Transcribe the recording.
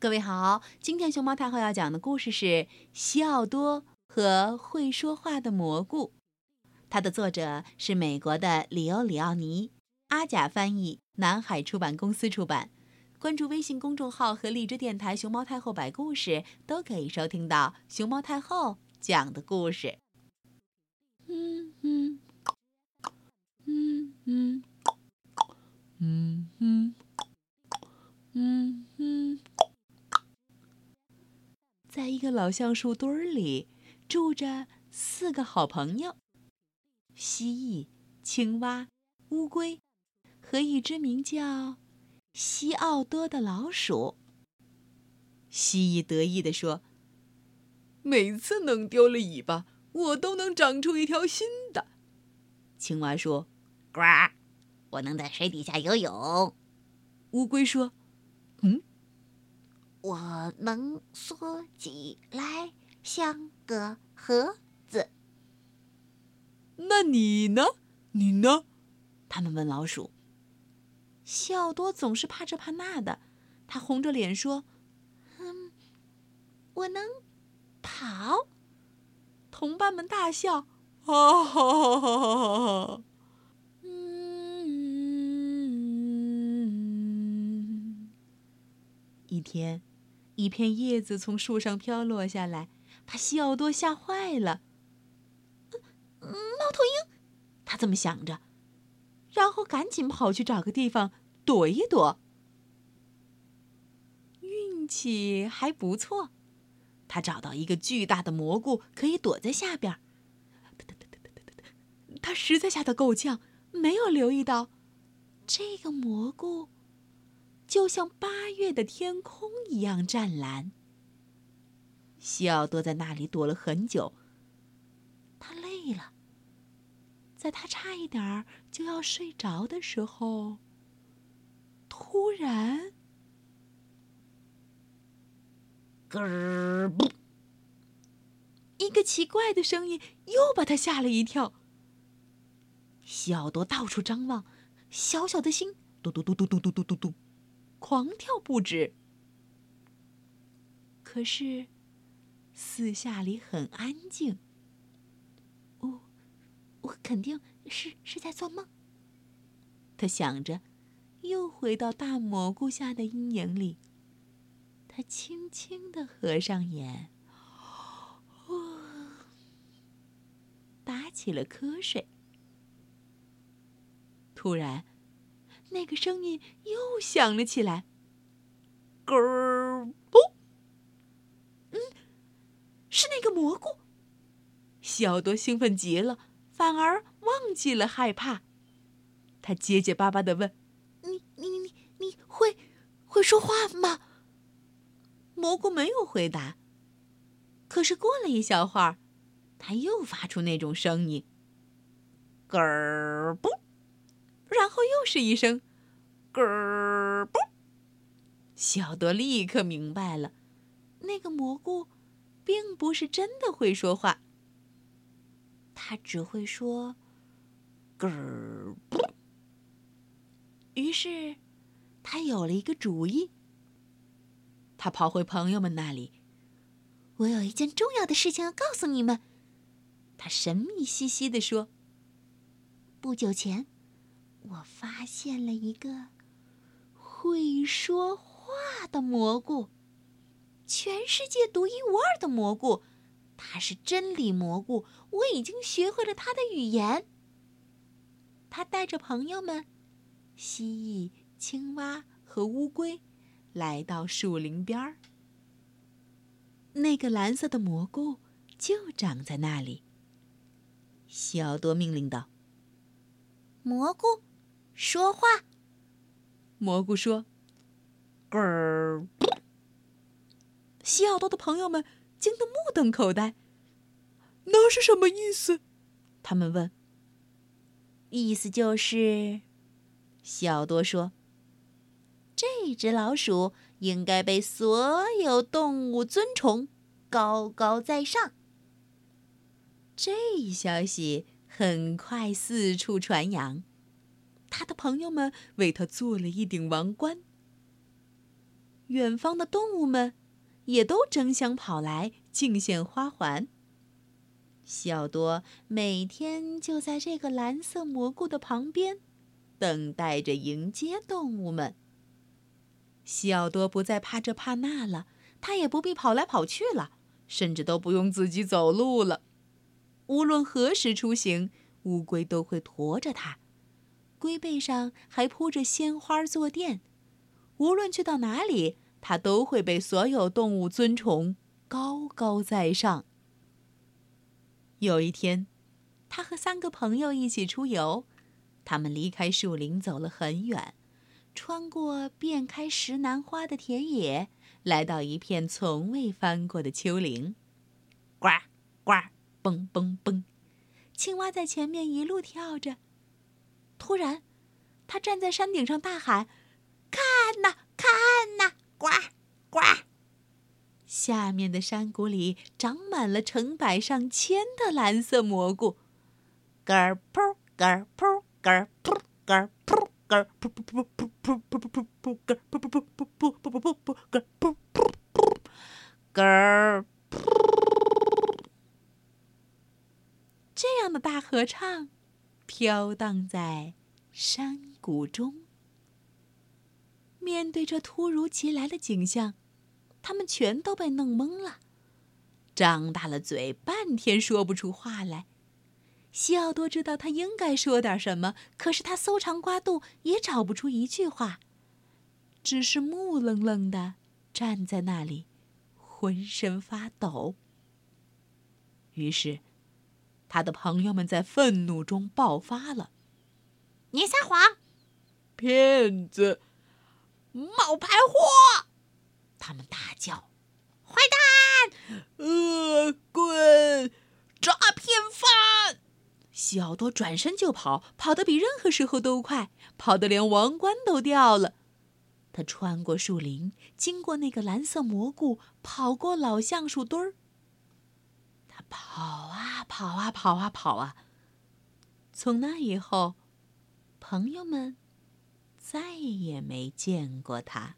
各位好，今天熊猫太后要讲的故事是《西奥多和会说话的蘑菇》，它的作者是美国的里欧里奥尼，阿甲翻译，南海出版公司出版。关注微信公众号和荔枝电台“熊猫太后摆故事”，都可以收听到熊猫太后讲的故事。嗯嗯嗯嗯嗯嗯嗯嗯，在一个老橡树堆儿里，住着四个好朋友：蜥蜴、青蛙、乌龟和一只名叫……西奥多的老鼠。蜥蜴得意地说：“每次弄丢了尾巴，我都能长出一条新的。”青蛙说：“呱，我能在水底下游泳。”乌龟说：“嗯，我能缩起来像个盒子。”那你呢？你呢？他们问老鼠。西奥多总是怕这怕那的，他红着脸说：“嗯，我能跑。”同伴们大笑：“哈哈哈哈哈！”嗯。一天，一片叶子从树上飘落下来，把西奥多吓坏了。猫头鹰，他这么想着。然后赶紧跑去找个地方躲一躲。运气还不错，他找到一个巨大的蘑菇，可以躲在下边。他实在吓得够呛，没有留意到，这个蘑菇就像八月的天空一样湛蓝。西奥多在那里躲了很久，他累了。在他差一点儿就要睡着的时候，突然，咯儿，一个奇怪的声音又把他吓了一跳。西奥多到处张望，小小的心嘟嘟嘟嘟嘟嘟嘟嘟嘟，狂跳不止。可是，四下里很安静。我肯定是是在做梦。他想着，又回到大蘑菇下的阴影里。他轻轻的合上眼，打起了瞌睡。突然，那个声音又响了起来，咯儿不，嗯，是那个蘑菇。小多兴奋极了。反而忘记了害怕，他结结巴巴的问：“你你你你会会说话吗？”蘑菇没有回答。可是过了一小会儿，他又发出那种声音：“咯儿不”，然后又是一声“咯儿不”。小多立刻明白了，那个蘑菇并不是真的会说话。他只会说“咯儿不”。于是，他有了一个主意。他跑回朋友们那里，“我有一件重要的事情要告诉你们。”他神秘兮兮地说：“不久前，我发现了一个会说话的蘑菇，全世界独一无二的蘑菇。”它是真理蘑菇，我已经学会了它的语言。他带着朋友们，蜥蜴、青蛙和乌龟，来到树林边儿。那个蓝色的蘑菇就长在那里。西奥多命令道：“蘑菇，说话。”蘑菇说：“咯儿。”西奥多的朋友们。惊得目瞪口呆，那是什么意思？他们问。意思就是，西奥多说：“这只老鼠应该被所有动物尊崇，高高在上。”这一消息很快四处传扬，朋友们为他做了一顶王冠。远方的动物们也都争相跑来敬献花环。西奥多每天就在这个蓝色蘑菇的旁边，等待着迎接动物们。西奥多不再怕这怕那了，他也不必跑来跑去了，甚至都不用自己走路了。无论何时出行，乌龟都会驮着它，龟背上还铺着鲜花坐垫。无论去到哪里，它都会被所有动物尊崇，高高在上。有一天，他和三个朋友一起出游，他们离开树林走了很远，穿过遍开石楠花的田野，来到一片从未翻过的丘陵。呱呱，蹦蹦蹦，青蛙在前面一路跳着。突然，他站在山顶上大喊：“看呐，看呐，呱呱！”下面的山谷里长满了成百上千的蓝色蘑菇，咯儿噗，咯儿噗，咯儿噗，咯儿噗，咯儿噗噗噗噗噗噗噗噗噗，咯儿噗噗噗噗噗噗噗噗噗噗，咯儿噗噗噗，咯儿噗。这样的大合唱，飘荡在山谷中。面对这突如其来的景象。他们全都被弄懵了，张大了嘴，半天说不出话来。西奥多知道他应该说点什么，可是他搜肠刮肚也找不出一句话，只是木愣愣的站在那里，浑身发抖。于是，他的朋友们在愤怒中爆发了：“你撒谎，骗子，冒牌货！”他们大叫：“坏蛋，恶棍，诈骗犯！”西奥多转身就跑，跑得比任何时候都快，跑得连王冠都掉了。他穿过树林，经过那个蓝色蘑菇，跑过老橡树堆儿。跑啊跑啊跑啊跑啊。从那以后，朋友们再也没见过他。